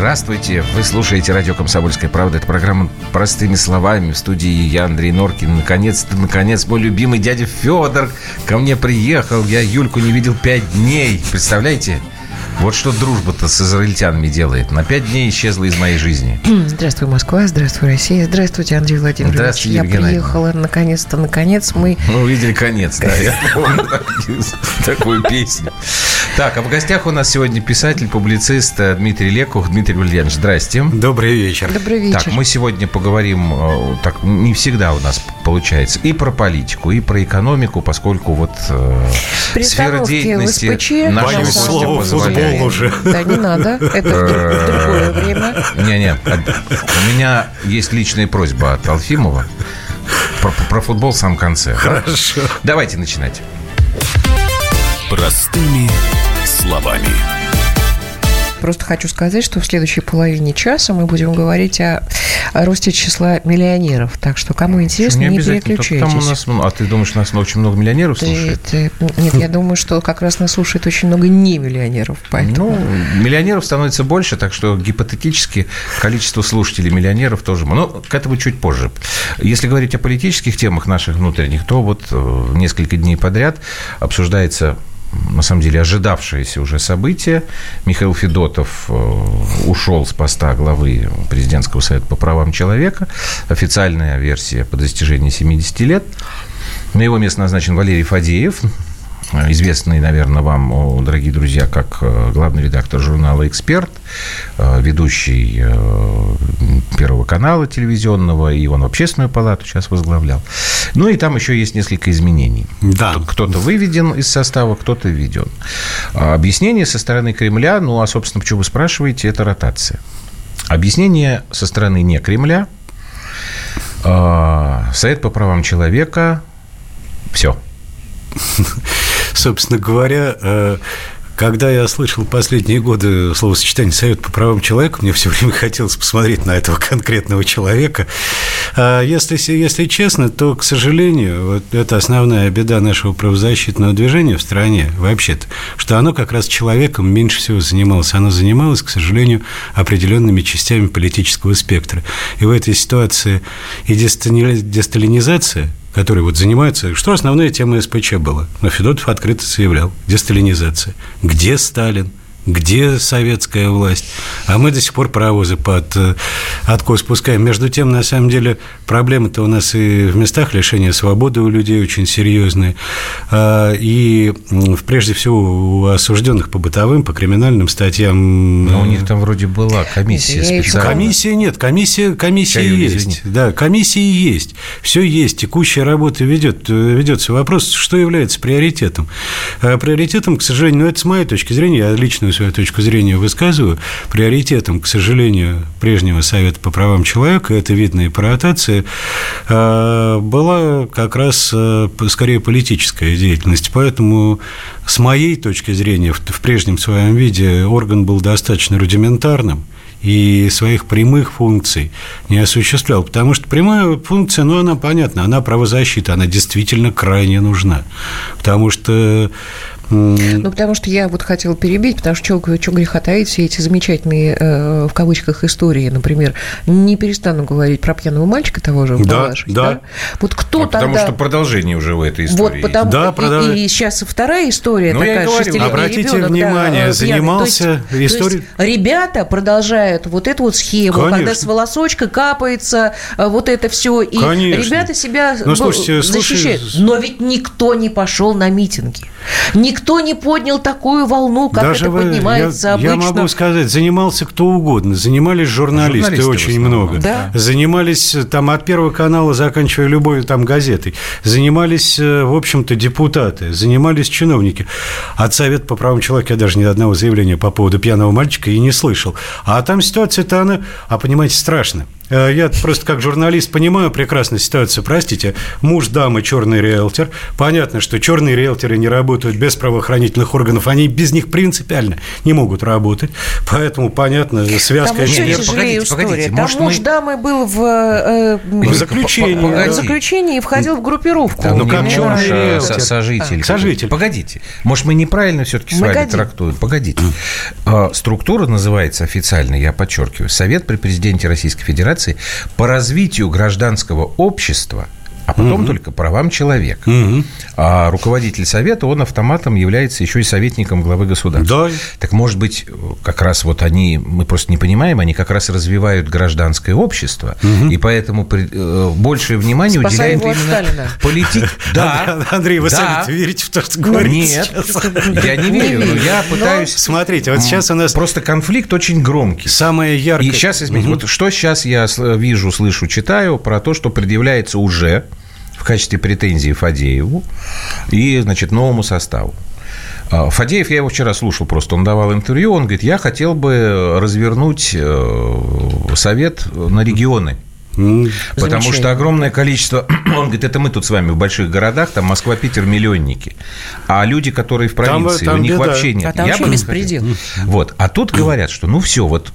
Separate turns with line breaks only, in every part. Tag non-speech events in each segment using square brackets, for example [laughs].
Здравствуйте! Вы слушаете радио «Комсомольская правда». Это программа «Простыми словами». В студии я, Андрей Норкин. Наконец-то, наконец, мой любимый дядя Федор ко мне приехал. Я Юльку не видел пять дней. Представляете? Вот что дружба-то с израильтянами делает. На пять дней исчезла из моей жизни. [clears throat]
Здравствуй, Москва, здравствуй, Россия. Здравствуйте, Андрей Владимирович.
Здравствуйте,
Я
Юлия
приехала, наконец-то, наконец мы...
Мы увидели конец, да. Я [laughs] помню такую песню. Так, а в гостях у нас сегодня писатель, публицист э, Дмитрий Лекух. Дмитрий Валерьянович, здрасте.
Добрый вечер.
Добрый вечер.
Так, мы сегодня поговорим, э, так не всегда у нас получается, и про политику, и про экономику, поскольку вот э, сфера деятельности
СПЧ,
нашего
слово
позволяет.
футбол уже.
Да, не надо. Это в другое время.
Не-не, у меня есть личная просьба от Алфимова. Про, про футбол в самом конце.
Хорошо.
Давайте начинать.
Простыми словами.
Просто хочу сказать, что в следующей половине часа мы будем говорить о, о росте числа миллионеров. Так что, кому интересно, не,
только
переключайтесь.
Там у нас, много- а ты думаешь, нас очень много миллионеров
Ты-
слушает?
ты- нет, я думаю, что как раз нас слушает очень много не миллионеров. Поэтому...
Ну, миллионеров становится больше, так что гипотетически количество слушателей миллионеров тоже. Но к этому чуть позже. Если говорить о политических темах наших внутренних, то вот э, несколько дней подряд обсуждается на самом деле ожидавшееся уже событие. Михаил Федотов э, ушел с поста главы президентского совета по правам человека. Официальная версия по достижении 70 лет. На его место назначен Валерий Фадеев, известный, наверное, вам, дорогие друзья, как э, главный редактор журнала «Эксперт», э, ведущий э, Первого канала телевизионного, и он общественную палату сейчас возглавлял. Ну и там еще есть несколько изменений.
Да.
Кто-то выведен из состава, кто-то введен. А Объяснение со стороны Кремля, ну, а, собственно, почему вы спрашиваете, это ротация. Объяснение со стороны не Кремля. а, Совет по правам человека. Все. [laughs]
Собственно говоря, э, когда я слышал последние годы словосочетание «Совет по правам человека», мне все время хотелось посмотреть на этого конкретного человека. А Если, если честно, то, к сожалению, вот это основная беда нашего правозащитного движения в стране вообще-то, что оно как раз человеком меньше всего занималось. Оно занималось, к сожалению, определенными частями политического спектра. И в этой ситуации и дестали- десталинизация которые вот занимаются... Что основная тема СПЧ была? Но Федотов открыто заявлял. Десталинизация. Где Сталин? Где советская власть? А мы до сих пор паровозы под э, откос спускаем. Между тем, на самом деле, проблемы-то у нас и в местах лишения свободы у людей очень серьезные. А, И прежде всего у осужденных по бытовым, по криминальным статьям...
Но у них там вроде была комиссия специальная.
Комиссия нет, комиссия, комиссия
Юля,
есть.
извини.
Да, комиссии есть. Все есть. Текущая работа ведет, э, ведется. Вопрос, что является приоритетом? А Приоритетом, к сожалению, ну, это с моей точки зрения, я личную свою точку зрения высказываю, приоритетом, к сожалению, прежнего Совета по правам человека, это видно и по ротации, а, была как раз п- скорее политическая деятельность. Поэтому, с моей точки зрения, в, прежнем своем виде орган был достаточно рудиментарным и своих прямых функций не осуществлял. Потому что прямая функция, ну, она понятна, она правозащита, она действительно крайне нужна. Потому что
Ну, потому что я вот хотела перебить, потому что что греха таить, все эти замечательные, э, в кавычках, истории, например, не перестану говорить про пьяного мальчика того же,
Да,
Балашихи,
да.
Вот кто
А потому
тогда...
что продолжение уже у этой
Вот
истории.
потому
Да,
и-
продолжай.
и, сейчас вторая история
Ну, я и
такая,
говорю,
шестилетний
обратите
ребенок, да,
внимание,
пьяный.
занимался
То есть- то есть
историей-
ребята продолжают вот эту вот схему, когда
Конечно.
с волосочка капается э, вот это все, и
Конечно.
ребята себя
Ну, слушайте, слушай,
защищают. Но ведь никто не пошел на митинги, никто не поднял такую волну, как
Даже
это
вы-
поднимается
я,
обычно.
Я могу сказать, занимался кто угодно. Занимались журналисты,
Журналисты
очень много.
Да.
Занимались э, там от Первого канала, заканчивая любой там газетой. Занимались, э, в общем-то, депутаты. Занимались чиновники. От Совета по правам человека я даже ни одного заявления по поводу пьяного мальчика и не слышал. А там ситуация-то она, а понимаете, страшно. Э, я просто как журналист понимаю прекрасно ситуацию. Простите, муж дамы черный риэлтор. Понятно, что черные риэлторы не работают без правоохранительных органов. Они без них принципиально не могут работать. Поэтому, понятно, связка...
Там еще
Нет,
тяжелее
погодите,
история.
погодите,
Там
может,
муж
мы-
дамы был в, э,
В заключении.
В заключении и входил в группировку.
Да,
Ну, как
муж, а сожитель.
А, сожитель.
Погодите. Может, мы неправильно все-таки с вами трактуем? Погодите. А, Структура называется официально, я подчеркиваю, Совет при президенте Российской Федерации по развитию гражданского общества а потом только правам человека. А руководитель совета, он автоматом является еще и советником главы государства.
Да.
Так может быть, как раз вот они, мы просто не понимаем, они как раз развивают гражданское общество, и поэтому при- э, большее внимание
его от
именно политике. [laughs] Да. [laughs]
Андрей, вы сами верите в то, что говорите
Нет, я не верю, но я пытаюсь...
Смотрите, вот сейчас у нас
Просто конфликт очень громкий.
самое яркое...
И сейчас, извините, вот что сейчас я вижу, слышу, читаю про то, что предъявляется уже в качестве претензии Фадееву и, значит, новому составу. А, Фадеев, я его вчера слушал просто, он давал интервью, он говорит, я хотел бы развернуть э, совет на регионы. Потому что огромное количество, [clears throat] он говорит, это мы тут с вами в больших городах, там Москва, Питер, миллионники. А люди, которые в
Там,
провинции,
там
у них
беда.
вообще нет.
А там
Я
вообще беспредел.
Вот. А тут говорят, что ну все, вот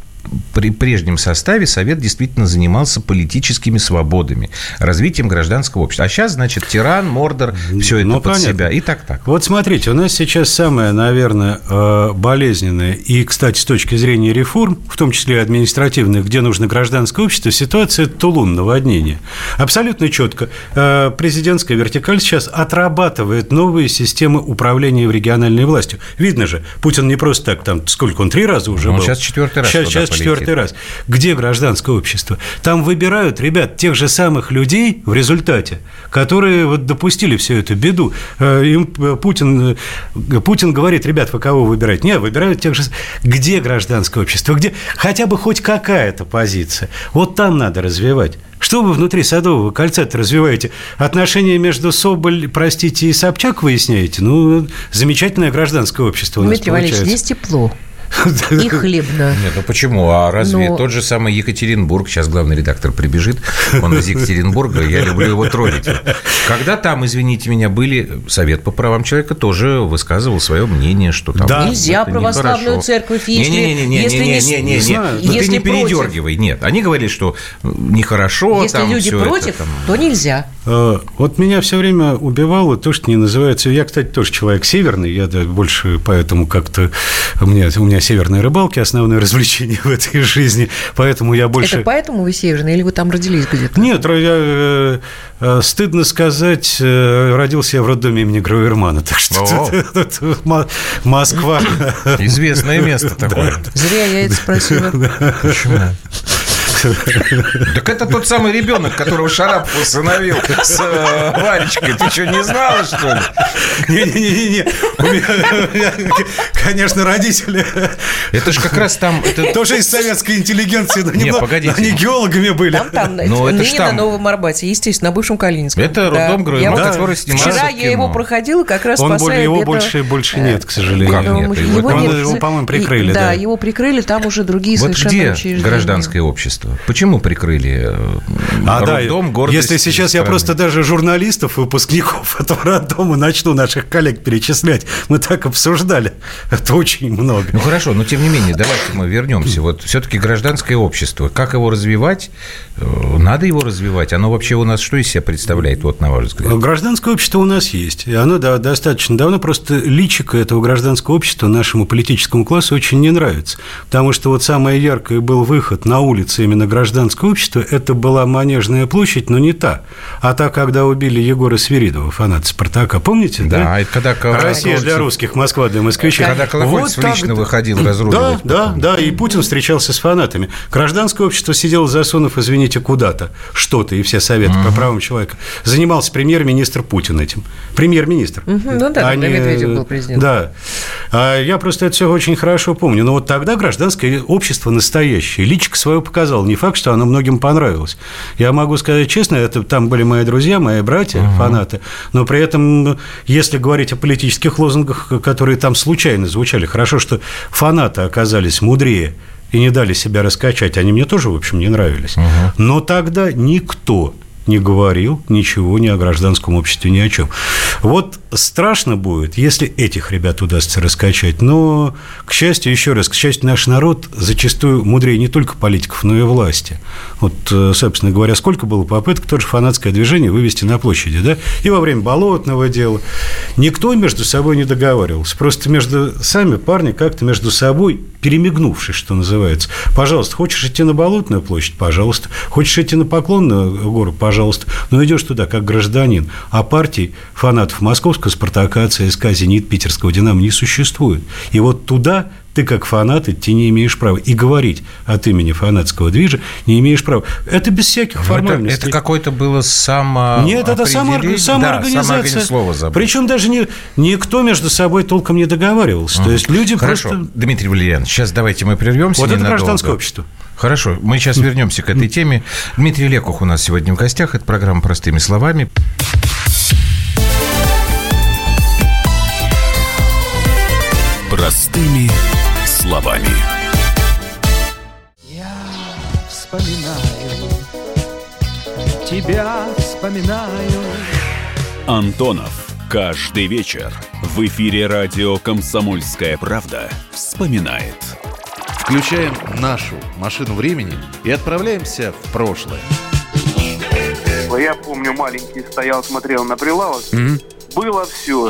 при прежнем составе Совет действительно занимался политическими свободами, развитием гражданского общества. А сейчас, значит, тиран, мордор, все это
Ну,
под
понятно.
себя. И так так.
Вот смотрите, у нас сейчас самое, наверное, э, болезненное и, кстати, с точки зрения реформ, в том числе и административных, где нужно гражданское общество, ситуация Тулун, наводнение. Абсолютно четко. Э, Президентская вертикаль сейчас отрабатывает новые системы управления в региональной властью. Видно же, Путин не просто так, там, сколько он, три раза уже
Ну,
был?
сейчас четвертый раз
Сейчас,
туда
сейчас. Четвертый раз. Где гражданское общество? Там выбирают, ребят, тех же самых людей в результате, которые вот допустили всю эту беду. Э, Им э, Путин, э, Путин говорит, ребят, вы кого выбираете? Нет, выбирают тех же... Где гражданское общество? Где хотя бы хоть какая-то позиция? Вот там надо развивать. Что вы внутри Садового кольца-то развиваете? Отношения между Соболь, простите, и Собчак выясняете? Ну, замечательное гражданское общество у нас
Дмитрий Валерьевич,
получается.
здесь тепло и хлебно.
Нет, ну почему? А разве
Но-
тот же самый Екатеринбург, сейчас главный редактор прибежит, он из Екатеринбурга, я люблю его троллить. Когда там, извините меня, были Совет по правам человека, тоже высказывал свое мнение, что там...
Да.
Нельзя православную церковь, если-
Не-не-не, ну ты не передергивай, нет. Они говорили, что нехорошо
Если
там
люди против,
там.
то нельзя.
Э, Вот меня все время убивало то, что не называется... Я, кстати, тоже человек северный, я да, больше поэтому как-то... У меня, у меня северные рыбалки, основное [laughs] развлечение в этой жизни, поэтому я больше...
Это поэтому вы северный или вы там родились где-то?
Нет, я, э, э, стыдно сказать, родился я в роддоме имени Гровермана, так что [laughs] Москва...
Известное место [laughs] такое.
Зря я это спросила.
Почему? Так это тот самый ребенок, которого Шарапов усыновил с э, Варечкой. Ты что, не знала, что ли?
Не-не-не, конечно, родители
Это же как раз там... это-
тоже из советской интеллигенции, но
Не, погодите.
они геологами были.
Там, там,
Ну, это там.
на Новом Арбате, естественно, на бывшем Калининском.
Это роддом
вот-
который снимался
Вчера я его проходила, как раз
Он
спасая
более, его больше, больше нет, к сожалению.
Как
бедного
нет?
мужчину.
Его там-
его,
за-
по-моему, прикрыли,
Да, его прикрыли, там уже другие
Вот
совершенно
где
учреждения.
гражданское общество? Почему прикрыли э,
А, да,
роддом, гордость
если сейчас я
страны?
просто даже журналистов, выпускников [laughs] этого роддома начну наших коллег перечислять, мы так обсуждали. Это очень много.
Ну хорошо, но тем не менее, давайте мы вернемся. Вот все-таки гражданское общество, как его развивать? Э, Надо его развивать. Оно вообще у нас что из себя представляет, вот на ваш взгляд?
Гражданское общество у нас есть. И оно да, достаточно давно. Просто личико этого гражданского общества нашему политическому классу очень не нравится. Потому что вот самое яркое был выход на улице именно гражданского общества. Это была Манежная площадь, но не та. А та, когда убили Егора Свиридова, фаната «Спартака». Помните?
Да, это когда
Россия
Колокольцев-
для русских, Москва для москвичей.
Когда Колокольцев
так
лично
да.
выходил
Да,
разруливать
да,
потом.
да, и Путин встречался с фанатами. Гражданское общество сидело, засунув, извините, куда-то, что-то, и все советы по правам человека. Занимался премьер-министр Путин этим. Премьер-министр.
Мгм, ну да,
А
когда Медведев был президентом.
Да. А я просто это все очень хорошо помню. Но вот тогда гражданское общество настоящее. Личико свое показал. Не факт, что оно многим понравилось. Я могу сказать честно, это там были мои друзья, мои братья, фанаты. Но при этом, если говорить о политических лозунгах, которые там случайно звучали, хорошо, что фанаты оказались мудрее и не дали себя раскачать, они мне тоже, в общем, не нравились. Угу. Но тогда никто не говорил ничего ни о гражданском обществе, ни о чем. Вот страшно будет, если этих ребят удастся раскачать, но, к счастью, еще раз, к счастью, наш народ зачастую мудрее не только политиков, но и власти. Вот, э, собственно говоря, сколько было попыток тоже фанатское движение вывести на площади, да? И во время болотного дела. Никто между собой не договаривался. Просто между сами парни как-то между собой перемигнувшись, что называется. Пожалуйста, хочешь идти на Болотную площадь? Пожалуйста. Хочешь идти на Поклонную гору? Пожалуйста. Но идешь туда как гражданин. А партий фанатов Московского Спартака, ЦСКА, Зенит, Питерского Динамо не существует. И вот туда ты как фанат идти не имеешь права. И говорить от имени фанатского движа не имеешь права. Это без всяких формальностей.
Это, это какое-то было само
Нет, это само, самоорганизация. Да, слово забыл. Причем даже не, никто между собой толком не договаривался. Mm. То есть люди
Хорошо.
просто...
Дмитрий Валерьянович, сейчас давайте мы прервемся
Вот ненадолго. это гражданское общество.
Хорошо, мы сейчас вернемся к этой теме. Дмитрий Лекух у нас сегодня в гостях. Это программа «Простыми словами».
Простыми словами.
Я вспоминаю, тебя вспоминаю.
Антонов. Каждый вечер в эфире радио «Комсомольская правда» вспоминает.
Включаем нашу машину времени и отправляемся в прошлое.
Я помню, маленький стоял, смотрел на прилавок. Mm-hmm. Было все.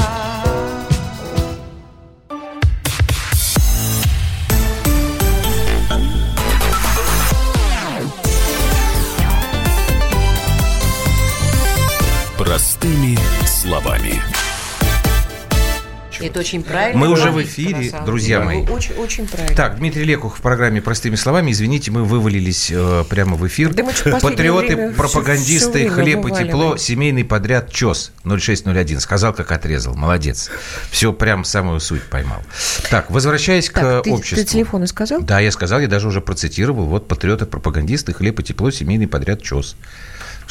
Простыми словами.
Это очень правильно.
Мы уже в эфире, друзья мои.
Очень, очень правильно.
Так, Дмитрий Лекух в программе «Простыми словами». Извините, мы вывалились э, прямо в эфир.
Да
Патриоты, пропагандисты, все, все хлеб и тепло, семейный подряд ЧОС 0601. Сказал, как отрезал. Молодец. Все прям самую суть поймал. Так, возвращаясь так, к
ты,
обществу.
Ты телефоны сказал?
Да, я сказал, я даже уже процитировал. Вот патриоты, пропагандисты, хлеб и тепло, семейный подряд ЧОС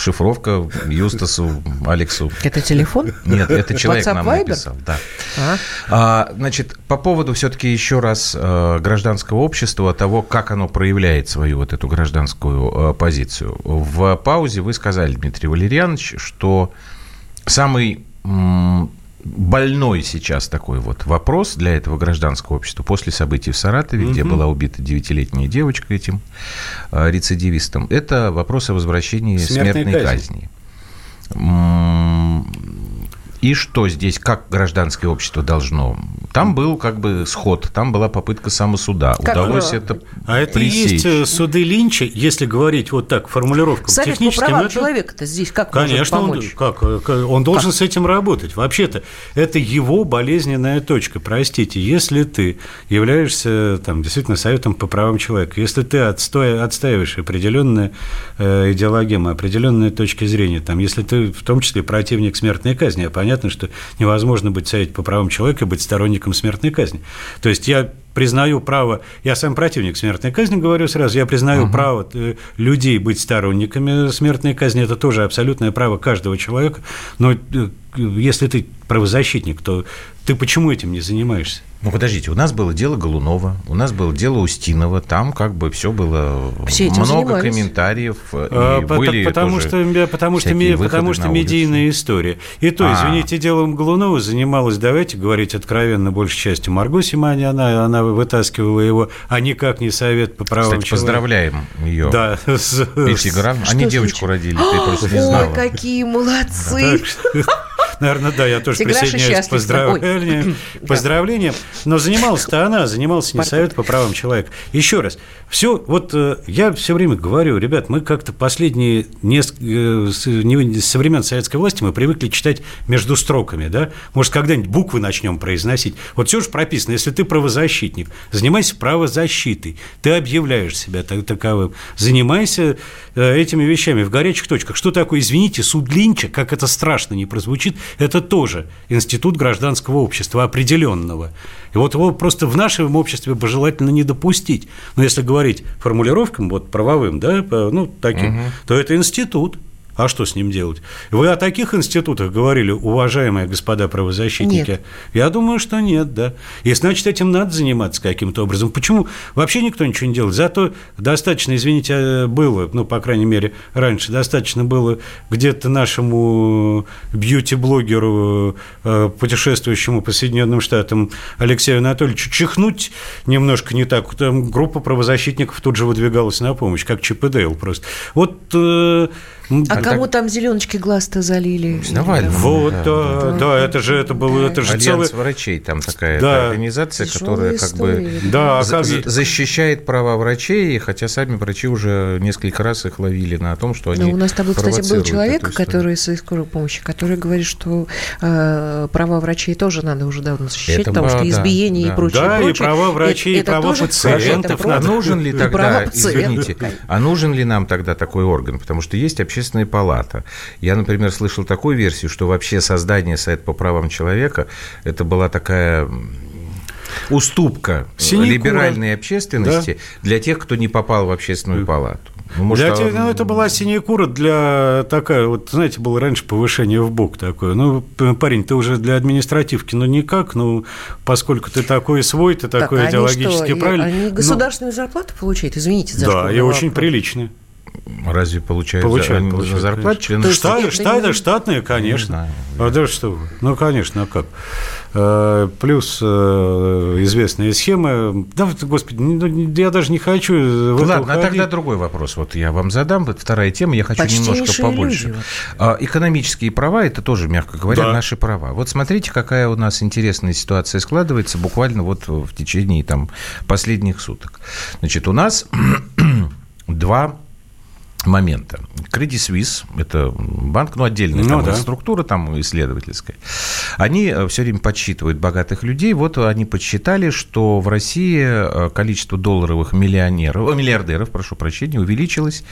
шифровка Юстасу, Алексу.
Это телефон?
Нет, это человек WhatsApp, нам Viber? написал. Да. А? А, значит, по поводу все-таки еще раз э, гражданского общества, того, как оно проявляет свою вот эту гражданскую э, позицию. В паузе вы сказали, Дмитрий Валерьянович, что самый больной сейчас такой вот вопрос для этого гражданского общества после событий в Саратове, угу. где была убита девятилетняя девочка этим э, рецидивистом, это вопрос о возвращении смертной, смертной казни. казни. И что здесь, как гражданское общество должно? Там был как бы сход, там была попытка самосуда. Как Удалось было? это
А это и есть э, суды Линча, если говорить вот так, формулировка
Совет технически. по правам это... человека-то здесь как
Конечно,
помочь?
Он, как, он должен как? с этим работать. Вообще-то, это его болезненная точка. Простите, если ты являешься там, действительно Советом по правам человека, если ты отстой, отстаиваешь определенные э, идеологемы, определенные точки зрения, там, если ты в том числе противник смертной казни, а понятно, понятно, что невозможно быть совете по правам человека и быть сторонником смертной казни. То есть я признаю право, я сам противник смертной казни, говорю сразу, я признаю угу. право э, людей быть сторонниками смертной казни, это тоже абсолютное право каждого человека, но э, если ты правозащитник, то ты почему этим не занимаешься?
Ну, подождите, у нас было дело Голунова, у нас было дело Устинова, там как бы все было все много занимались. комментариев.
А, были потому, что, потому, что, потому что медийная история. И то, а. извините, делом Голунова занималась, давайте говорить откровенно, большей частью Марго Симани, она, она вытаскивала его, а никак не совет по правам
Кстати, человека. поздравляем ее.
Да.
Петя. Они девочку родили, ты просто не знала.
Ой, какие молодцы.
Наверное, да, я тоже
Тиграша
присоединяюсь к поздравлениям.
Ой.
поздравлениям. Но занималась-то она, занимался не Совет по правам человека. Еще раз, все, вот э, я все время говорю, ребят, мы как-то последние несколько, э, со времен советской власти мы привыкли читать между строками, да? Может, когда-нибудь буквы начнем произносить. Вот все же прописано, если ты правозащитник, занимайся правозащитой, ты объявляешь себя так- таковым, занимайся э, этими вещами в горячих точках. Что такое, извините, суд Линча, как это страшно не прозвучит, это тоже институт гражданского общества определенного. И вот его просто в нашем обществе бы желательно не допустить. Но если говорить формулировкам вот правовым, да, ну, таким, то это институт. А что с ним делать? Вы о таких институтах говорили, уважаемые господа правозащитники?
Нет.
Я думаю, что нет, да. И значит, этим надо заниматься каким-то образом. Почему вообще никто ничего не делает? Зато достаточно, извините, э, было, ну, по крайней мере, раньше достаточно было где-то нашему бьюти-блогеру, э, путешествующему по Соединенным Штатам Алексею Анатольевичу чихнуть немножко не так. Там группа правозащитников тут же выдвигалась на помощь, как Чип и Дейл просто. Вот м,
А кому там зеленочки глаз-то залили?
Навальному.
вот,
Да,
да, да, это же это было, это же целый...
Альянс врачей, там такая
Да.
организация,
Тяжелая
которая как бы.
Да,
за-
как-
защищает права врачей, хотя сами врачи уже несколько раз их ловили на том, что они
Ну, у нас там, кстати, был человек, который из скорой помощи, который говорит, что э, права врачей тоже надо уже давно защищать,
Это
потому что избиение
да.
и прочее.
Да, и
прочее.
права врачей, и
Это
права
тоже-
пациентов
это
А нужен ли
и
тогда,
права
извините, а нужен ли нам тогда такой орган? Потому что есть общественная палата. Я, например, слышал такую версию, что вообще создание Совета по правам человека это была такая уступка
Синекура.
либеральной общественности для тех, кто не попал в общественную палату. Ну, может,
Для
а-
тех- ну, это была синекура для такая, вот, знаете, было раньше повышение в бок такое. Ну, парень, ты уже для административки, ну, никак, ну, поскольку ты такой свой, ты
Так,
такой
они
идеологически
что, и-
правильный.
Они
Ну,
государственную зарплату получают? Извините за
Да, и очень
вопрос.
Разве получают,
Получают,
за-
получают,
зарплату
конечно.
члены
это
штаты,
не-
штатные, конечно.
знаю.
А да что. Ну, конечно, а как? Э, Плюс э, известные схемы. Да, господи, ну, я даже не хочу в это
Ладно, а
уходить.
тогда другой вопрос. Вот я вам задам. Вот вторая тема. Я хочу немножко
Почтеннейшие
побольше.
люди
А, Экономические права – это тоже, мягко говоря,
Да.
наши права. Вот смотрите, какая у нас интересная ситуация складывается буквально вот в течение там, последних суток. Значит, у нас [clears throat] два момента. Credit Suisse, это банк, ну, отдельная
Ну
там
да.
структура там исследовательская, они все время подсчитывают богатых людей. Вот они подсчитали, что в России э, количество долларовых миллионеров, э, миллиардеров, прошу прощения, увеличилось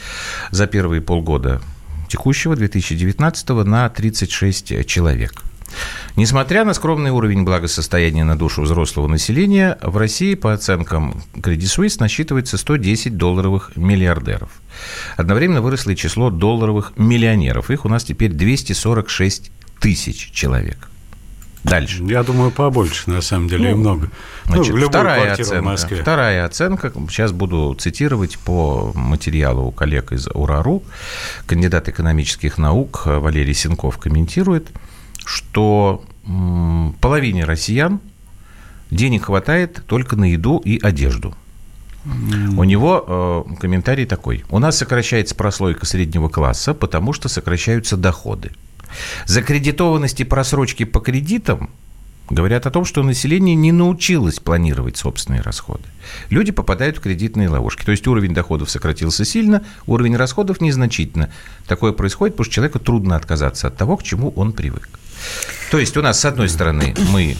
за первые полгода текущего 2019 на 36 человек. Несмотря на скромный уровень благосостояния на душу взрослого населения, в России, по оценкам Credit Suisse, насчитывается 110 долларовых миллиардеров. Одновременно выросло и число долларовых миллионеров. Их у нас теперь 246 тысяч человек. Дальше.
Я думаю, побольше, на самом деле, и много.
Значит,
ну, в любой
вторая
квартире в
оценка.
Москве.
Вторая оценка. Сейчас буду цитировать по материалу у коллег из УРАРУ. Кандидат экономических наук Валерий Сенков комментирует, что половине россиян денег хватает только на еду и одежду. У него э, комментарий такой. У нас сокращается прослойка среднего класса, потому что сокращаются доходы. Закредитованность и просрочки по кредитам говорят о том, что население не научилось планировать собственные расходы. Люди попадают в кредитные ловушки. То есть уровень доходов сократился сильно, уровень расходов незначительно. Такое происходит, потому что человеку трудно отказаться от того, к чему он привык. То есть у нас, с одной стороны, мы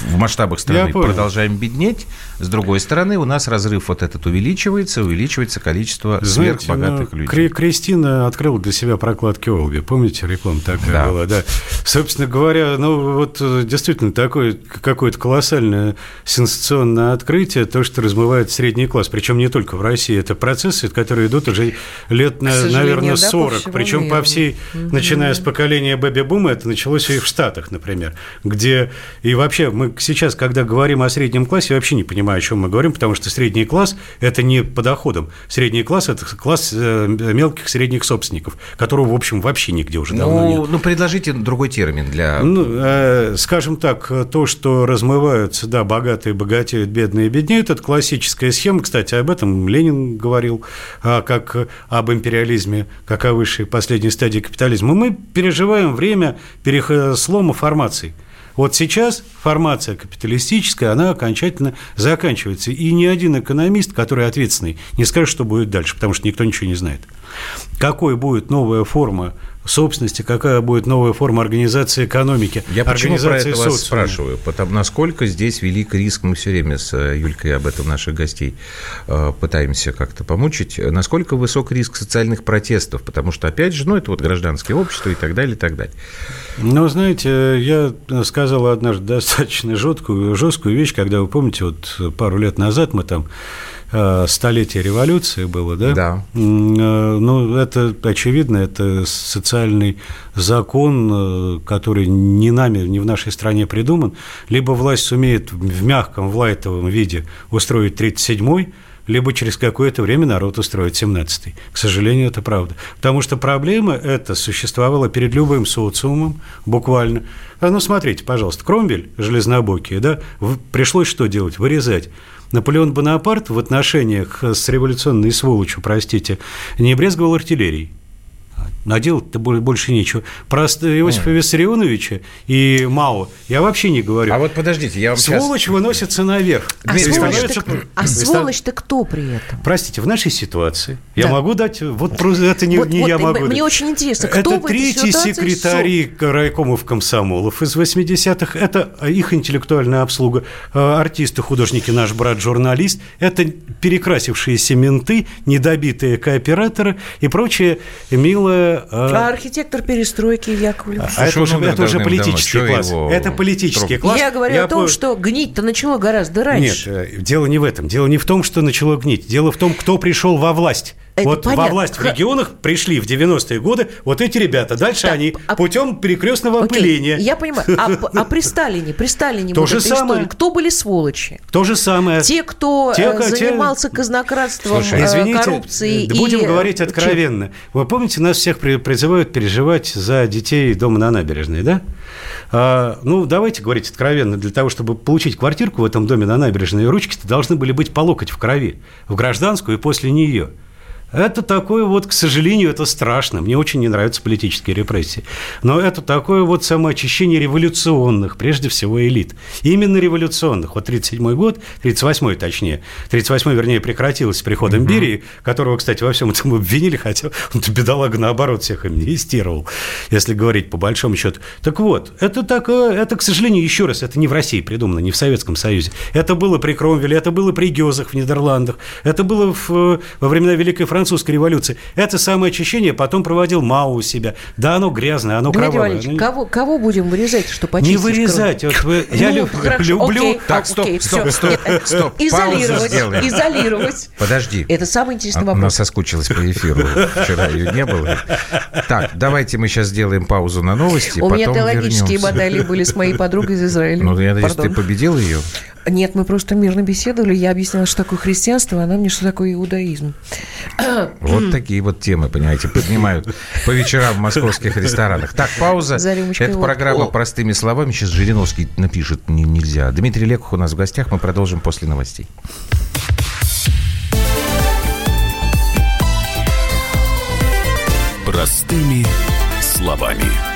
в масштабах страны продолжаем беднеть, с другой стороны, у нас разрыв вот этот увеличивается, увеличивается количество
Знаете,
сверхбогатых
ну,
людей.
Кри- Кристина открыла для себя прокладки Олби. Помните, реклама такая
Да.
была? Да. Собственно говоря, ну вот э, действительно такое какое-то колоссальное сенсационное открытие, то, что размывает средний класс. Причем не только в России. Это процессы, которые идут уже лет, на- наверное,
да, по
40.
всему
Причем
миру.
по всей, начиная с поколения бэби-бума, это началось и в Штатах, например, где и вообще мы сейчас, когда говорим о среднем классе, вообще не понимаю, о чем мы говорим, потому что средний класс – это не по доходам. Средний класс – это класс э, мелких средних собственников, которого, в общем, вообще нигде уже давно нет.
Ну, ну, предложите другой термин для...
Ну, э, скажем так, то, что размываются, да, богатые богатеют, бедные беднеют, это классическая схема. Кстати, об этом Ленин говорил, а, как об империализме, как о высшей последней стадии капитализма. Мы переживаем время перех- слома формаций. Вот сейчас формация капиталистическая, она окончательно заканчивается. И ни один экономист, который ответственный, не скажет, что будет дальше, потому что никто ничего не знает. Какой будет новая форма собственности, какая будет новая форма организации экономики,
Я почему про это вас спрашиваю? Потому насколько здесь велик риск, мы все время с э, Юлькой об этом наших гостей э, пытаемся как-то помучить, насколько высок риск социальных протестов, потому что, опять же, ну, это вот гражданское общество и так далее, и так далее.
Ну, знаете, я сказал однажды достаточно жесткую, жесткую вещь, когда, вы помните, вот пару лет назад мы там столетие революции было, да?
Да.
Э, Ну, это очевидно, это социальный закон, э, который не нами, не в нашей стране придуман. Либо власть сумеет в мягком, в лайтовом виде устроить 37-й, либо через какое-то время народ устроит 17-й. К сожалению, это правда. Потому что проблема эта существовала перед любым социумом, буквально. А ну, смотрите, пожалуйста, Кромвель, железнобокие, да, пришлось что делать? Вырезать. Наполеон Бонапарт в отношениях с революционной сволочью, простите, не брезговал артиллерией. А делать-то больше нечего. Про Иосифа Виссарионовича и Мао я вообще не говорю.
А вот подождите, я вам сейчас...
Сволочь выносится наверх.
А
И
сволочь-то
становится-
кто- а
и ста-
сволочь-то кто при этом?
Простите, в нашей ситуации я
Да.
могу дать, вот просто это не,
Вот-
не
вот
я могу.
мне
дать.
очень интересно, кто
это третий секретарь райкомов комсомолов из 80-х, это их интеллектуальная обслуга, э, артисты, художники, наш брат-журналист, это перекрасившиеся менты, недобитые кооператоры и прочее милое... э,
А архитектор перестройки Яковлев?
а
Слушай,
это
умер
это уже политический
Чё
класс.
его
Это политический класс.
Я говорю о том,
по-
что гнить-то начало гораздо
Нет,
раньше.
э, дело не в этом. Дело не в том, что начало гнить. Дело в том, кто пришел во власть.
Это
вот во
понятно.
власть в регионах пришли в 90-е годы вот эти ребята. Дальше
Так,
они
а-
путем перекрестного
Окей,
опыления.
Я понимаю. А, а при Сталине, при Сталине
То
вот
же самое.
истории, кто были сволочи?
То же самое.
Те, кто
Те,
э,
ко- те-
занимался казнократством,
Слушай,
э,
Извините,
коррупцией
да
и...
будем
э,
говорить
чем?
откровенно. Вы помните, нас всех при- призывают переживать за детей дома на набережной, да? А, ну, давайте говорить откровенно. Для того, чтобы получить квартирку в этом доме на набережной, ручки-то должны были быть по локоть в крови, в гражданскую и после нее. Это такое вот, к сожалению, это страшно. Мне очень не нравятся политические репрессии. Но это такое вот самоочищение революционных, прежде всего, элит. Именно революционных. Вот 37 год, 38 точнее. 38 вернее, прекратилось с приходом Берии, которого, кстати, во всем этом обвинили, хотя он бедолага наоборот всех амнистировал, если говорить по большому счету. Так вот, это такое, это, к сожалению, еще раз, это не в России придумано, не в Советском Союзе. Это было при Кромвеле, это было при Гёзах в Нидерландах, это было в- во времена Великой Французской революции. Это самое очищение потом проводил Мао у себя. Да, оно грязное, оно
Дмитрий
кровавое.
Валерьевич,
не-
кого, кого будем вырезать, что почистить?
Не вырезать. Вот вы- я
Ну,
люб-
хорошо,
люблю.
окей,
Так,
а,
стоп,
окей,
стоп,
всё.
стоп,
Нет,
стоп.
Изолировать,
сделаем.
изолировать.
Подожди.
Это самый интересный
Она
вопрос.
соскучилась по эфиру. Вчера ее не было. Так, давайте мы сейчас сделаем паузу на новости.
У меня теологические
вернемся.
баталии были с моей подругой из Израиля.
Ну, я надеюсь, ты
Пардон.
победил ее.
Нет, мы просто мирно беседовали. Я объясняла, что такое христианство, а она мне, что такое иудаизм. [clears throat]
Вот такие вот темы, понимаете, поднимают по вечерам в московских ресторанах. Так, пауза. Это программа
О.
«Простыми словами». Сейчас Жириновский напишет «Не- «нельзя». Дмитрий Лекух у нас в гостях. Мы продолжим после новостей.
Простыми словами.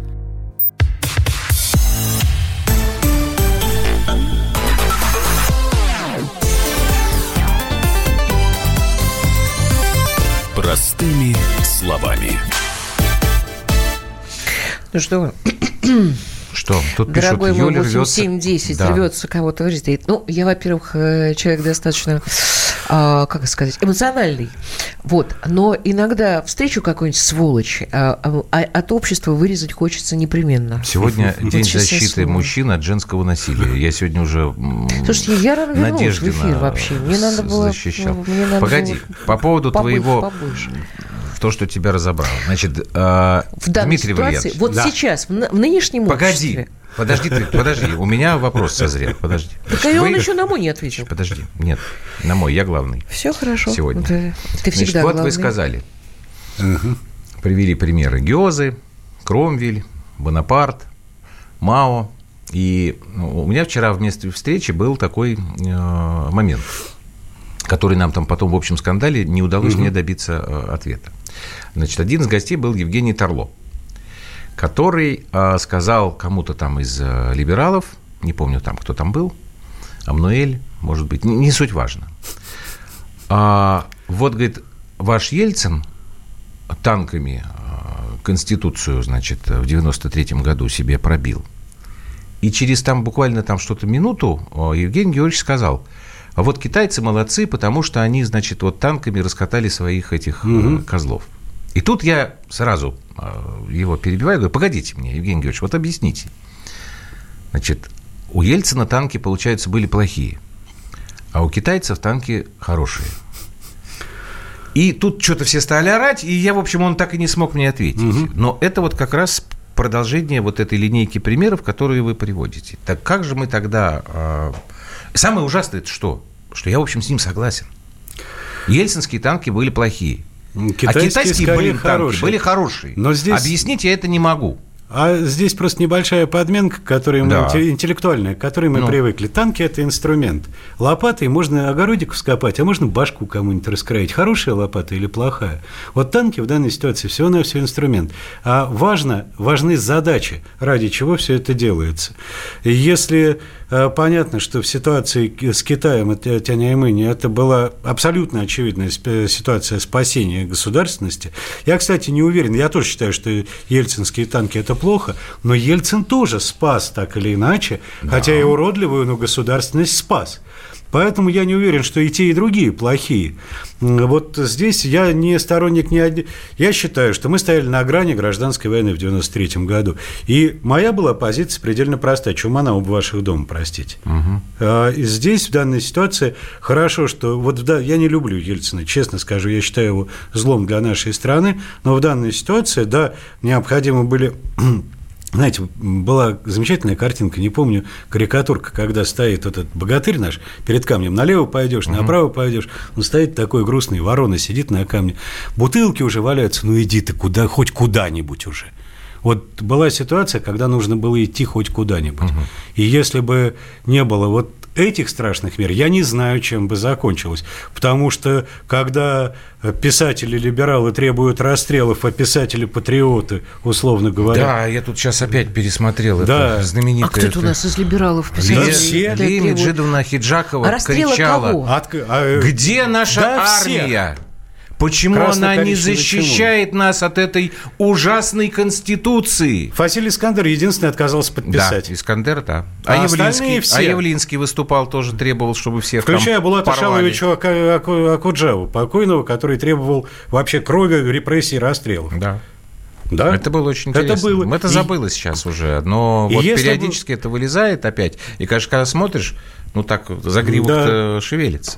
Простыми словами.
Ну что, [coughs]
Что? Тут
Дорогой
пишут,
мой
Юля рвется...
8710
Да.
рвется кого-то вырезать. Ну, я, во-первых, э, человек достаточно, а, как сказать, эмоциональный. Вот. Но иногда встречу какую-нибудь сволочь, а, а, от общества вырезать хочется непременно.
Сегодня день защиты мужчин от женского насилия. Я сегодня уже
Слушайте, я рано в эфир вообще. Мне надо было...
защищал.
мне надо
Погоди,
было
по поводу
побольше,
твоего...
побольше.
То, что тебя разобрало. Значит, э,
В данной
Дмитрий
ситуации,
Валерьевич.
вот
Да.
сейчас, в, в нынешнем
Погоди.
обществе...
Подожди, ты, подожди. У меня вопрос созрел. Подожди.
Так и он
Вы-
еще на мой не ответил.
Подожди. Нет, на мой. Я главный.
Все хорошо.
Сегодня.
Ты, ты
Значит,
всегда
вот
главный.
вы сказали. Привели примеры Геозы, Кромвель, Бонапарт, Мао. И ну, у меня вчера вместо встречи был такой э, момент, который нам там потом в общем скандале не удалось мне добиться э, ответа. Значит, один из гостей был Евгений Торло, который э, сказал кому-то там из э, либералов, не помню там, кто там был, Амнуэль, может быть, не, не суть важно. А, вот, говорит, ваш Ельцин танками а, Конституцию, значит, в 93-м году себе пробил. И через там буквально там что-то минуту а, Евгений Георгиевич сказал, а вот китайцы молодцы, потому что они, значит, вот танками раскатали своих этих э, козлов. И тут я сразу а, его перебиваю, говорю, погодите мне, Евгений Георгиевич, вот объясните. Значит, у Ельцина танки, получается, были плохие, а у китайцев танки хорошие. И тут что-то все стали орать, и я, в общем, он так и не смог мне ответить. Но это вот как раз продолжение вот этой линейки примеров, которые вы приводите. Так как же мы тогда... а, Самое ужасное это что? Что я, в общем, с ним согласен. Ельцинские танки были плохие.
М,
а
китайские,
китайские танки
хорошие.
были хорошие.
Но здесь-
Объяснить я это не могу.
А здесь просто небольшая подменка, к которой мы,
Да.
инте- интеллектуальная, к которой мы
Ну.
привыкли. Танки – это инструмент. Лопатой можно огородик вскопать, а можно башку кому-нибудь раскроить. Хорошая лопата или плохая? Вот танки в данной ситуации всего-навсего инструмент. А важно, важны задачи, ради чего все это делается. Если понятно, что в ситуации с Китаем и Тяньаньмэнь это была абсолютно очевидная сп- ситуация спасения государственности. Я, кстати, не уверен, я тоже считаю, что ельцинские танки – это плохо, но Ельцин тоже спас так или иначе, хотя и уродливую, но государственность спас. Поэтому я не уверен, что и те, и другие плохие. Вот здесь я не сторонник ни один. Я считаю, что мы стояли на грани гражданской войны в 93 году. И моя была позиция предельно простая. Чума на оба ваших дома, простите. А, И здесь, в данной ситуации, хорошо, что... Вот да, я не люблю Ельцина, честно скажу. Я считаю его злом для нашей страны. Но в данной ситуации, да, необходимы были знаете, была замечательная картинка, не помню, карикатурка, когда стоит этот богатырь наш перед камнем, налево пойдешь, направо пойдешь, он стоит такой грустный, ворона сидит на камне, бутылки уже валяются, ну иди ты куда, хоть куда-нибудь уже. Вот была ситуация, когда нужно было идти хоть куда-нибудь. И если бы не было вот этих страшных мер, я не знаю, чем бы закончилось. Потому что, когда писатели-либералы требуют расстрелов, а писатели-патриоты, условно говоря,
Да, я тут сейчас опять пересмотрел
Да.
это знаменитое.
А кто это у нас из либералов?
Да все.
Лидия Меджидовна Хиджакова
А
кричала,
кого?
От- а, э,
где наша
Да, всех.
армия? Почему она не защищает нас от этой ужасной конституции?
Василий Искандер единственный отказался подписать.
Да, Искандер, да.
А
А,
остальные
Явлинский,
все.
а Явлинский выступал, тоже требовал, чтобы всех
Включая Булата. Шаловича Аку- Аку- Акуджаву, покойного, который требовал вообще крови, репрессий, расстрелов.
Да.
Да?
Это было очень
Это
интересно.
было.
Это
И-
забылось сейчас уже. Но
И
вот периодически это вылезает опять. И, конечно, когда смотришь, ну так загривок-то шевелится.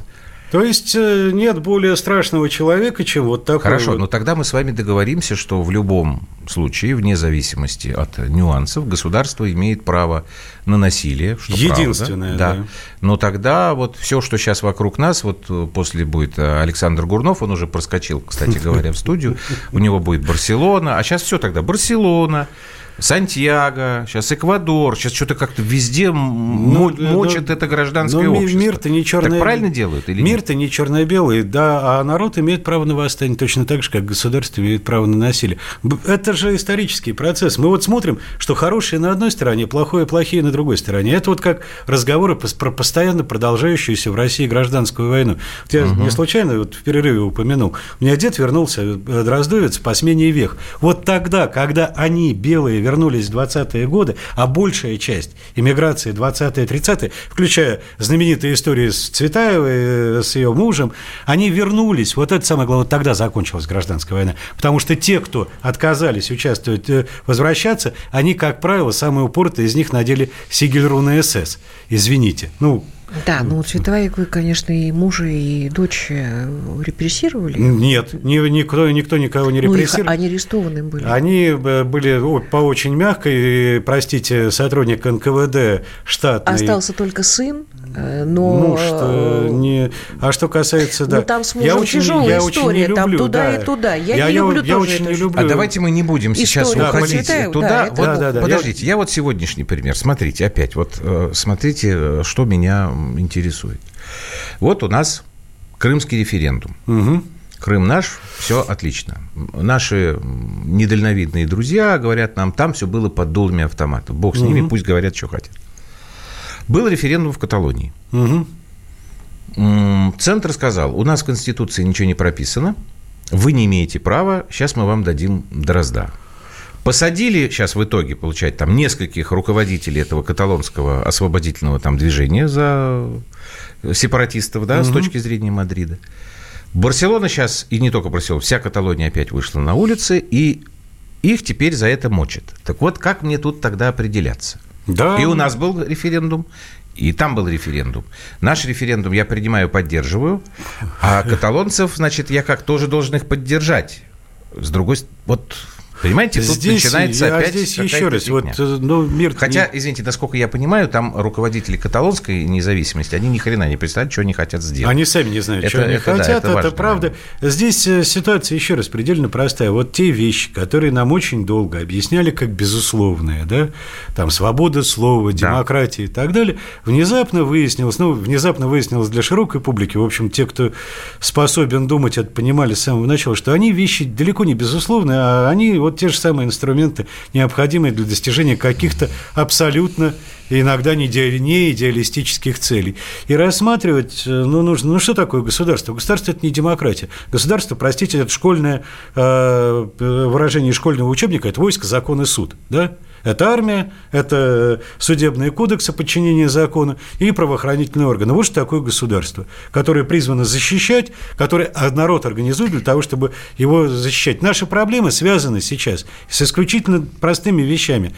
То есть э, нет более страшного человека, чем вот такой
Хорошо,
вот.
но тогда мы с вами договоримся, что в любом случае, вне зависимости от нюансов, государство имеет право на насилие. Что
Единственное,
правда,
да.
Но тогда вот все, что сейчас вокруг нас, вот э, после будет э, Александр Гурнов, он уже проскочил, кстати говоря, в студию, у него будет Барселона, а сейчас все тогда Барселона, Сантьяго, сейчас Эквадор, сейчас что-то как-то везде мо-
Ну,
мочат
ну,
это гражданское
но ми-
общество.
Мир-то не черно
Так правильно делают или?
Мир-то не черно-белый, да, а народ имеет право на восстание точно так же, как государство имеет право на насилие. Это же исторический процесс. Мы вот смотрим, что хорошее на одной стороне, плохое плохие на другой стороне. Это вот как разговоры про постоянно продолжающуюся в России гражданскую войну. Вот я не случайно вот в перерыве упомянул. У меня дед вернулся, э, Дроздовец, по смене вех. Вот тогда, когда они, белые, вернулись в 20-е годы, а большая часть иммиграции 20-е, 30-е, включая знаменитые истории с Цветаевой, э, с ее мужем, они вернулись. Вот это самое главное. Вот тогда закончилась гражданская война. Потому что те, кто отказались участвовать, э, возвращаться, они, как правило, самые упоротые из них надели сигельруны СС. Извините. Ну,
Да, ну Цветаевой, конечно, и мужа, и дочь э, репрессировали.
нет, ни- никто, никто никого не
Ну, их-
репрессировал.
они арестованы были.
Они э, были по очень мягкой, простите, сотрудник НКВД штатный.
Остался только сын, но...
Муж, что не... А что касается, да.
Ну, там с
я
мужем
очень,
тяжелая
я очень
история,
не
там
люблю,
туда
да.
и туда. Я не люблю
я
тоже
очень не люблю.
А давайте мы не будем сейчас
Историю
уходить
Цветаева,
туда.
да,
вот,
Да, да, да.
Подождите, я вот сегодняшний пример. Смотрите, опять, вот э, смотрите, э, что меня интересует. Вот у нас крымский референдум.
Мгм.
Крым наш, все отлично. Наши недальновидные друзья говорят нам, там все было под дулами автомата. Бог с ними, пусть говорят, что хотят. Был референдум в Каталонии. М, Центр сказал, у нас в Конституции ничего не прописано, вы не имеете права, сейчас мы вам дадим дрозда. Посадили сейчас в итоге, получать там нескольких руководителей этого каталонского освободительного там движения за сепаратистов, да, с точки зрения Мадрида. Барселона сейчас, и не только Барселона, вся Каталония опять вышла на улицы, и их теперь за это мочат. Так вот, как мне тут тогда определяться?
Да.
И у нас был референдум, и там был референдум. Наш референдум я принимаю, поддерживаю, а каталонцев, значит, я как тоже должен их поддержать. С другой вот, понимаете, тут
Здесь,
начинается
я
опять
здесь еще раз, вот,
фигня.
э, ну, мир...
Хотя, извините, насколько я понимаю, там руководители каталонской независимости, они ни хрена не представляют, что они хотят сделать.
Они сами не знают,
Это-
что они
это да,
хотят,
это
это,
важно,
правда. Здесь э, ситуация, еще раз, предельно простая. Вот те вещи, которые нам очень долго объясняли как безусловные, да, там свобода слова, демократия и так далее, внезапно выяснилось, ну, внезапно выяснилось для широкой публики, в общем, те, кто способен думать, это понимали с самого начала, что они вещи далеко не безусловные, а они вот те же самые инструменты, необходимые для достижения каких-то абсолютно иногда не идеалистических целей. И рассматривать, э, ну, нужно, ну, что такое государство? Государство – это не демократия. Государство, простите, это школьное э, выражение школьного учебника – это войско, закон и суд, да? Это армия, это судебные кодексы подчинения закону и правоохранительные органы. Вот что такое государство, которое призвано защищать, которое а народ организует для того, чтобы его защищать. Наши проблемы связаны сейчас с исключительно простыми вещами.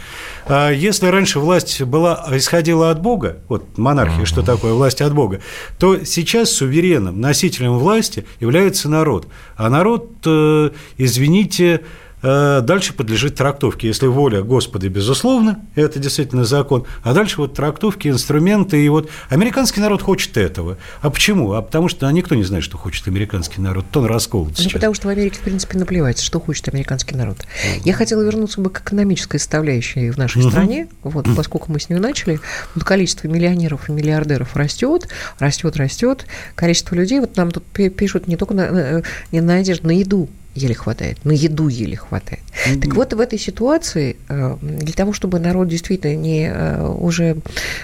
А Если раньше власть была, исходила от Бога, вот монархия, что такое власть от Бога, то сейчас суверенным носителем власти является народ. А народ, э, извините, дальше подлежит трактовке. Если воля Господа, безусловно, это действительно закон, а дальше вот трактовки, инструменты. И вот американский народ хочет этого. А почему? А потому что никто не знает, что хочет американский народ. То он расколот
Ну,
сейчас.
потому что в Америке, в принципе, наплевать, что хочет американский народ. Я хотела вернуться бы к экономической составляющей в нашей стране, вот, поскольку мы с нее начали. Вот количество миллионеров и миллиардеров растет, растет, растет. Количество людей, вот нам тут пи- пишут не только на, на- не на одежду, на еду еле хватает, на еду еле хватает. Так вот, в этой ситуации, э, для того, чтобы народ действительно не э, уже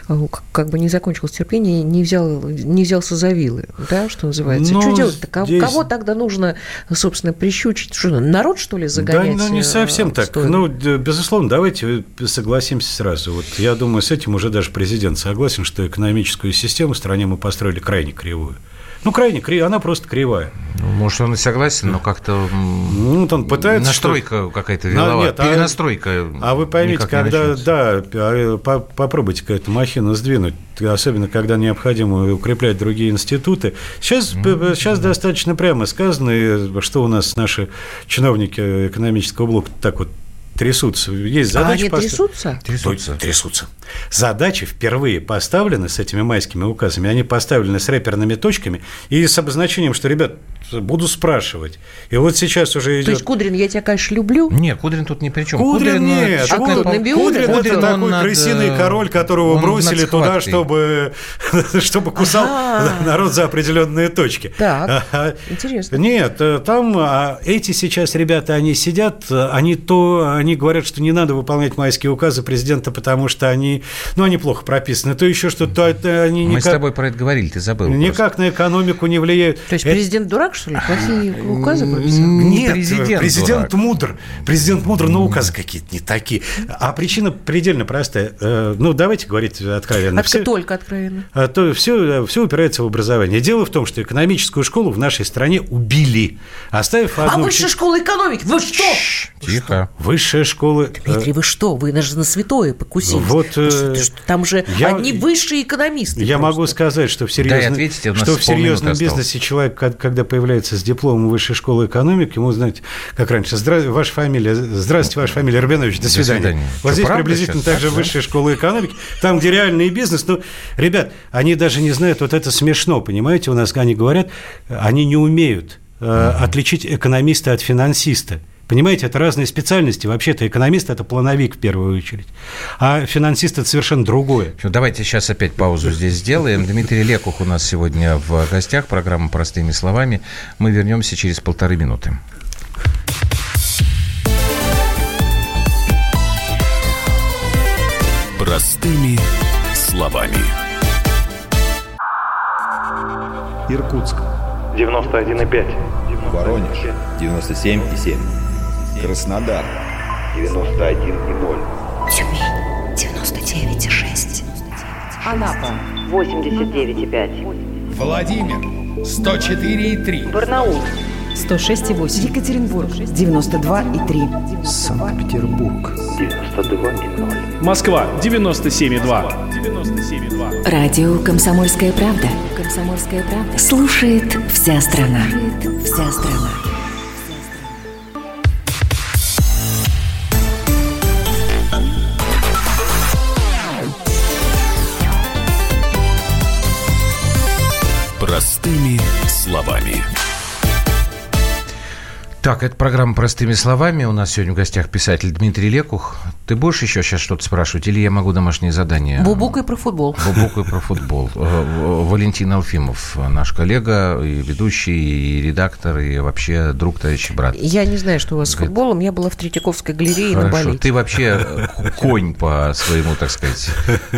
э, как- бы не закончилось терпение, не, взял, не взялся за вилы, да, что называется.
Ну,
что делать-то? Кого-
здесь-
Кого тогда нужно, собственно, прищучить? Что, народ, что ли, загонять?
Да, ну не совсем так. Ну, безусловно, давайте согласимся сразу. Вот я думаю, с этим уже даже президент согласен, что экономическую систему в стране мы построили крайне кривую. Ну, крайне кривая, она просто кривая.
Ну, может, он и согласен, но как-то
Ну, вот он пытается...
настройка какая-то
На-
виновата.
нет, а-
Перенастройка
А вы поймите, когда, да, а, по- попробуйте какую-то махину сдвинуть, особенно когда необходимо укреплять другие институты. Сейчас, п- сейчас достаточно прямо сказано, что у нас наши чиновники экономического блока так вот трясутся. Есть
А
задача
они
поста-
трясутся?
Трясутся.
Трясутся. Задачи впервые поставлены с этими майскими указами. Они поставлены с рэперными точками и с обозначением, что, ребят, буду спрашивать. И вот сейчас уже идет...
То есть, Кудрин, я тебя, конечно, люблю.
Нет, Кудрин тут ни при чем.
Кудрин,
э,
нет.
А
Кудрин,
Набиуллин?
Кудрин
Кудрин,
это такой
над,
крысиный
э,
король, которого
он
бросили туда, чтобы, [laughs] чтобы кусал
Ага. [laughs]
народ за определенные точки.
Так,
А,
интересно.
Нет, э, там а, эти сейчас ребята, они сидят, э, они то, они говорят, что не надо выполнять майские указы президента, потому что они, ну, они плохо прописаны, то еще что-то, это они
Мы с
никак,
тобой про это говорили, ты забыл. просто.
никак на экономику не влияют.
То есть президент дурак, что ли? Плохие указы прописал?
Не
Нет,
президент
президент,
дурак.
мудр. Президент мудр, но указы какие-то не такие. А причина предельно простая. Э, Ну, давайте говорить откровенно.
А
Все-
только откровенно.
а то все, все упирается в образование. Дело в том, что экономическую школу в нашей стране убили, оставив
А
одну...
высшая
учи-
школа экономики? Вы что?
Тихо.
Высшая школа... э,
Дмитрий, вы что? Вы даже на святое покусились.
Вот, э,
Там же
я-
одни высшие экономисты.
Я
просто.
могу сказать, что в серьезном, что в серьезном
осталось.
бизнесе человек, ко- когда появляется с дипломом высшей школы экономики, ему, знаете, как раньше, «Здра- ваша фамилия, здравствуйте, ваша фамилия Рубинович, до свидания.
свидания.
Вот
Что,
здесь приблизительно
сейчас
так
да?
высшая школа экономики, там, где реальный бизнес. Ну, ребят, они даже не знают, вот это смешно, понимаете, у нас они говорят, они не умеют э, отличить экономиста от финансиста. Понимаете, это разные специальности. Вообще-то экономист – это плановик в первую очередь, а финансист – это совершенно другое.
Ну, Давайте сейчас опять паузу здесь сделаем. Дмитрий Лекух у нас сегодня в гостях. Программа «Простыми словами». Мы вернемся через полторы минуты.
Простыми словами.
Иркутск.
91,5.
Воронеж. 97,7. Краснодар. 91,0.
Тюмень 99,6.
Анапа 89,5.
Владимир. 104,3.
Барнаул 106,8. Екатеринбург 92,3.
Санкт-Петербург.
92,0. Москва 97,2. 97,2.
Радио «Комсомольская правда». «Комсомольская правда». Слушает вся страна. Вся страна.
Простыми словами.
Так, это программа «Простыми словами». У нас сегодня в гостях писатель Дмитрий Лекух. Ты будешь еще сейчас что-то спрашивать? Или я могу домашние задания?
Бубука и про футбол.
Бубука и про футбол. Э, Валентин Алфимов, наш коллега, и ведущий, и редактор, и вообще друг, товарищ и брат.
Я не знаю, что у вас с футболом. Я была в Третьяковской галерее на балете.
Ты вообще э, конь по своему, так сказать.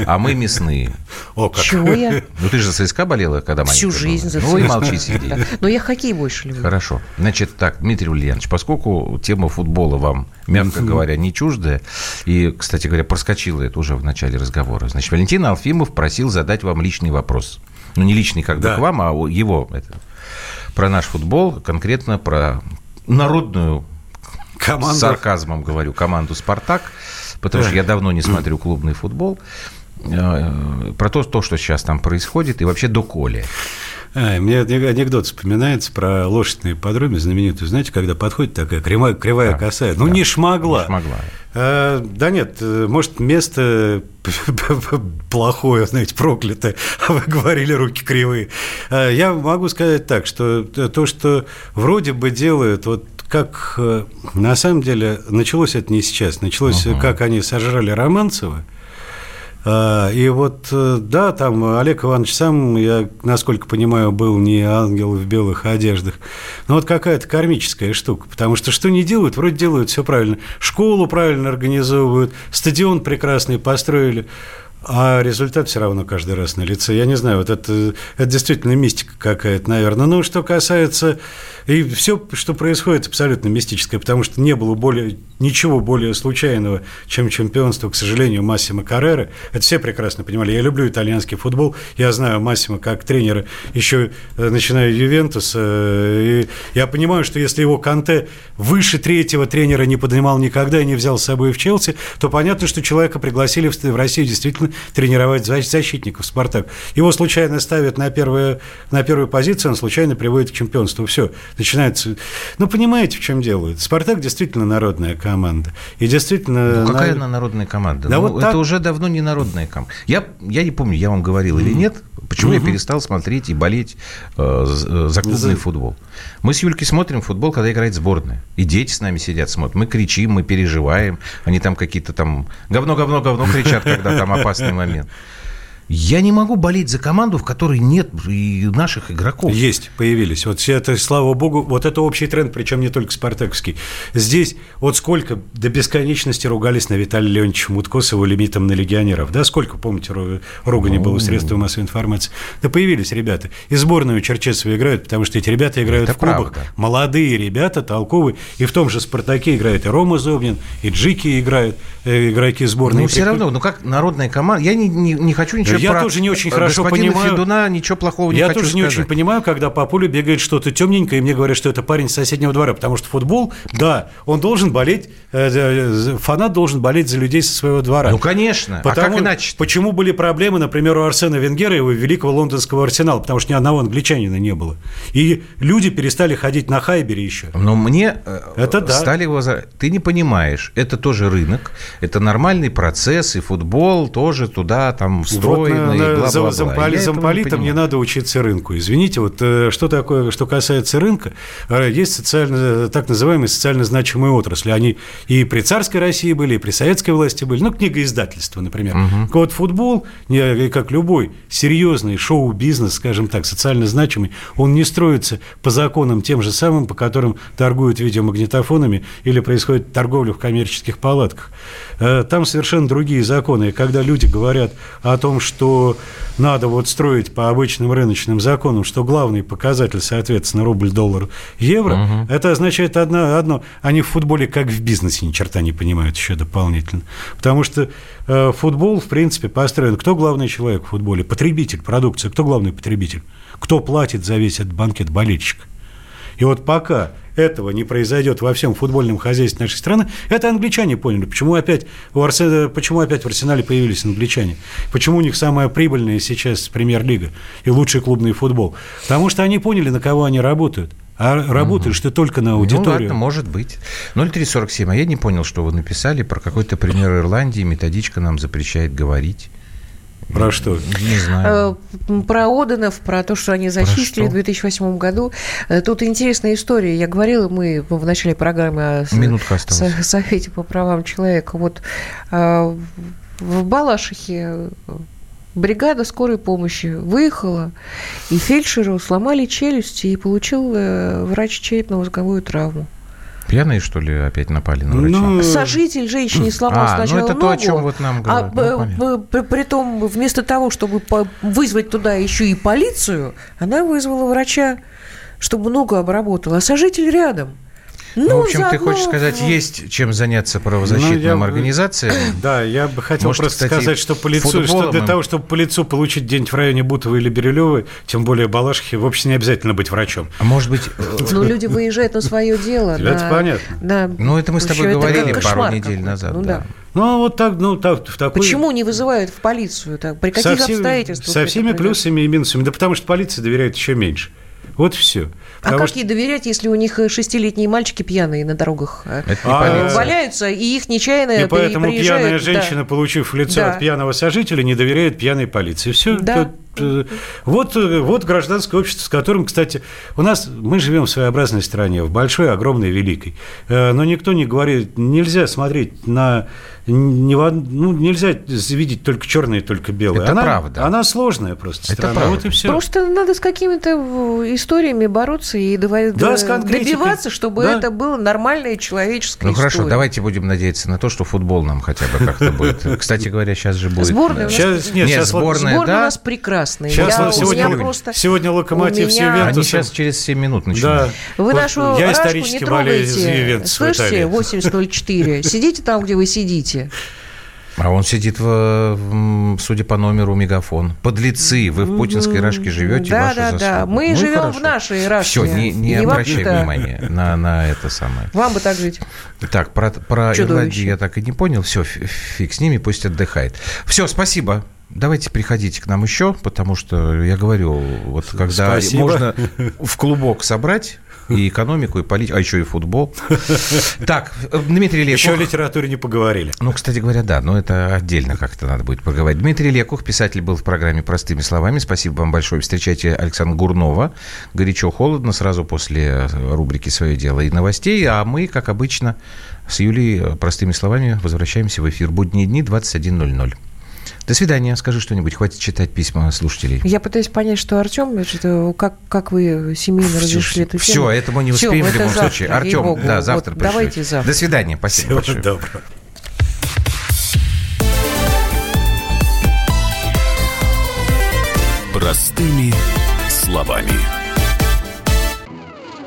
А мы мясные.
О, как.
Чего я?
Ну, ты же за ЦСКА болела, когда
Всю
маленькая
жизнь
была.
за
Ну, и
ЦСКА.
молчи, сиди.
Но я хоккей больше люблю.
Хорошо. Значит, так, Дмитрий Ульянович, поскольку тема футбола вам, мягко говоря, не чуждая, и, кстати говоря, проскочила это уже в начале разговора, значит, Валентин Алфимов просил задать вам личный вопрос. Ну, не личный как бы
Да.
к вам, а его. Это, про наш футбол, конкретно про народную,
Команда.
с сарказмом говорю, команду «Спартак», потому что я давно не смотрю клубный футбол, Э, про то, то, что сейчас там происходит, и вообще до Коли.
А, мне анекдот вспоминается про лошадь на ипподроме знаменитую. Знаете, когда подходит такая кривая, кривая
Да.
косая. Ну,
Да.
не шмогла.
Не шмогла.
А, да нет, э, может, место [laughs] плохое, знаете, проклятое, а [laughs] вы говорили, руки кривые. А, Я могу сказать так, что то, что вроде бы делают, вот как э, на самом деле началось это не сейчас, началось, как они сожрали Романцева, И вот, э, да, там Олег Иванович сам, я, насколько понимаю, был не ангел в белых одеждах, но вот какая-то кармическая штука, потому что что не делают, вроде делают все правильно. Школу правильно организовывают, стадион прекрасный построили, а результат все равно каждый раз на лице. Я не знаю, вот это, это действительно мистика какая-то, наверное. Ну, что касается... И все, что происходит, абсолютно мистическое, потому что не было более, ничего более случайного, чем чемпионство, к сожалению, Массимо Каррера. Это все прекрасно понимали. Я люблю итальянский футбол. Я знаю Массимо как тренера, еще э, начиная Ювентус. э, И я понимаю, что если его Канте выше третьего тренера не поднимал никогда и не взял с собой в Челси, то понятно, что человека пригласили в Россию действительно тренировать защитников «Спартак». Его случайно ставят на, первую, на первую позицию, он случайно приводит к чемпионству. Все, начинается... Ну, понимаете, в чем дело? «Спартак» действительно народная команда. И действительно...
Ну, какая на... она народная команда?
Да
ну,
вот
это
так...
уже давно не народная команда. Я, я не помню, я вам говорил или нет, почему
Мгм.
я перестал смотреть и болеть э, за, за клубный
За-
футбол. Мы с Юлькой смотрим футбол, когда играет сборная. И дети с нами сидят, смотрят. Мы кричим, мы переживаем. Они там какие-то там говно, говно, говно кричат, когда там опасный момент. Я не могу болеть за команду, в которой нет и наших игроков.
Есть, появились. Вот все это, слава богу, вот это общий тренд, причем не только спартаковский. Здесь вот сколько до бесконечности ругались на Виталия Леонидовича Мутко с его лимитом на легионеров. Да, сколько, помните, ру- ругани было в средствах массовой информации. Да появились ребята. И сборную Черчесова играют, потому что эти ребята играют
Это
в клубах.
правда.
Молодые ребята, толковые. И в том же «Спартаке» играет и Рома Зобнин, и Джики играют, э, игроки сборной.
Ну, все равно, ну как народная команда. Я не, не, не хочу ничего
Я
про
тоже не очень хорошо
господина
понимаю.
Федуна, ничего плохого не
Я
хочу
тоже не
сказать.
очень понимаю, когда по полю бегает что-то темненькое, и мне говорят, что это парень с соседнего двора, потому что футбол, да, он должен болеть, э, э, фанат должен болеть за людей со своего двора.
Ну, конечно. А
Потому,
как иначе?
Почему были проблемы, например, у Арсена Венгера и у великого лондонского арсенала? Потому что ни одного англичанина не было. И люди перестали ходить на Хайбере еще.
Но мне э,
Это да.
стали его... Ты не понимаешь, это тоже рынок, это нормальный процесс, и футбол тоже туда там
Вот
встроенный,
на- на- замполи-
Я этого не
замполитам не,
понимаю.
надо учиться рынку. Извините, вот э, что такое, что касается рынка, э, есть социально, так называемые социально значимые отрасли. Они и при царской России были, и при советской власти были. Ну, книгоиздательство, например. Вот футбол, не- как любой серьезный шоу-бизнес, скажем так, социально значимый, он не строится по законам тем же самым, по которым торгуют видеомагнитофонами или происходит торговля в коммерческих палатках. Э, Там совершенно другие законы. И когда люди говорят о том, что надо вот строить по обычным рыночным законам, что главный показатель, соответственно, рубль, доллар, евро, это означает одно, одно. Они в футболе, как в бизнесе, ни черта не понимают еще дополнительно. Потому что э, футбол, в принципе, построен. Кто главный человек в футболе? Потребитель, продукция. Кто главный потребитель? Кто платит за весь этот банкет болельщик? И вот пока этого не произойдет во всем футбольном хозяйстве нашей страны, это англичане поняли. Почему опять, у Арсе- почему опять в Арсенале появились англичане? Почему у них самая прибыльная сейчас премьер-лига и лучший клубный футбол? Потому что они поняли, на кого они работают. А работаешь ты только на
Ну
аудиторию.
ладно, может быть. 0347. А я не понял, что вы написали про какой-то пример Ирландии. Методичка нам запрещает говорить.
Про что?
Не знаю.
Э, Про Оденов, про то, что они зачислили
что?
в 2008 году. Э, Тут интересная история. Я говорила, мы в начале программы о
Минутка осталась.
со- Совете по правам человека. Вот э, в Балашихе бригада скорой помощи выехала, и фельдшеру сломали челюсть, и получил врач черепно-мозговую травму.
Пьяные, что ли, опять напали на врача?
Ну,
Сожитель женщине сломал
А, ну
сначала
это то,
ногу,
о чем вот нам
а
говорят. Ну,
б-
понятно.
б- при, притом вместо того, чтобы по- вызвать туда еще и полицию, она вызвала врача, чтобы ногу обработала, а сожитель рядом.
Ну, в общем, ты
заодно
хочешь сказать, есть чем заняться правозащитным
Ну, я
организациям?
Да, я бы хотел
Может,
просто
кстати,
сказать, что по лицу, что для
им-
того, чтобы по лицу получить где-нибудь в районе Бутова или Бирюлева, тем более Балашихи, вовсе не обязательно быть врачом.
А может быть... э,
Ну, люди выезжают на свое дело. [laughs]
Это понятно.
Ну, это мы с тобой говорили пару недель назад,
Ну,
да.
Ну, а вот так, ну, так, в такой...
Почему не вызывают в полицию? Так? При
со
каких
всеми,
обстоятельствах?
со всеми плюсами и минусами. Да потому что полиция доверяет еще меньше. Вот все.
А как ей доверять, если у них э, шестилетние мальчики пьяные на дорогах э,
А,
валяются, и их нечаянно
И поэтому
приезжают,
пьяная
да.
женщина, получив в лицо
Да.
от пьяного сожителя, не доверяет пьяной полиции. Все.
Да.
Вот, э, вот гражданское общество, с которым, кстати, у нас мы живем в своеобразной стране, в большой, огромной, великой. Но никто не говорит, нельзя смотреть на не ну, нельзя видеть только черное и только белое.
Это
она,
правда.
Она сложная просто
Это
страна.
правда.
Вот и все.
Просто надо с какими-то историями бороться и дово-
Да, с
добиваться, чтобы
Да.
это было нормальная человеческая
Ну хорошо,
история.
давайте будем надеяться на то, что футбол нам хотя бы как-то будет. [laughs] Кстати говоря, сейчас же будет...
Сборная у нас-
Сейчас, нет,
Нет,
сейчас
сборная,
Сборная
да.
у нас прекрасная.
Сейчас
Я-
сегодня,
меня просто...
сегодня локомотив
у
с
меня-
Они
Ювентусом.
сейчас через 7 минут
Да.
начинают.
Вы
Вот
нашу
я
Рашку не
исторически болею за
трогайте. Слышите,
Италии.
8004. Сидите там, где вы сидите.
А он сидит, в, судя по номеру, мегафон. Подлецы, вы в путинской рашке живете,
Да,
ваша
да, да.
заслуга.
Мы
Ну
живем
хорошо.
в нашей рашке.
Все, не, не обращай
вообще-то
внимания на, на это самое.
Вам бы так жить.
Так, про, про. Ирландию я так и не понял. Все, фиг с ними, пусть отдыхает. Все, спасибо. Давайте приходите к нам еще, потому что я говорю, вот когда
Спасибо.
можно [laughs] в клубок собрать и экономику, и политику, а еще и футбол. Так, Дмитрий Лекух.
Еще о литературе не поговорили.
Ну, кстати говоря, да, но это отдельно как-то надо будет поговорить. Дмитрий Лекух, писатель, был в программе «Простыми словами». Спасибо вам большое. Встречайте Александра Гурнова. Горячо-холодно, сразу после рубрики «Свое дело» и новостей. А мы, как обычно, с Юлей «Простыми словами» возвращаемся в эфир. Будние дни, 21.00. До свидания. Скажи что-нибудь. Хватит читать письма слушателей.
Я пытаюсь понять, что Артем, что, как, как вы семейно разрешили эту
Все,
тему.
это мы не успеем в
это
любом
завтра,
случае. Артем, да, завтра
Вот
пришлю.
Давайте завтра.
До свидания. Спасибо
Всего
большое.
доброго.
Простыми словами.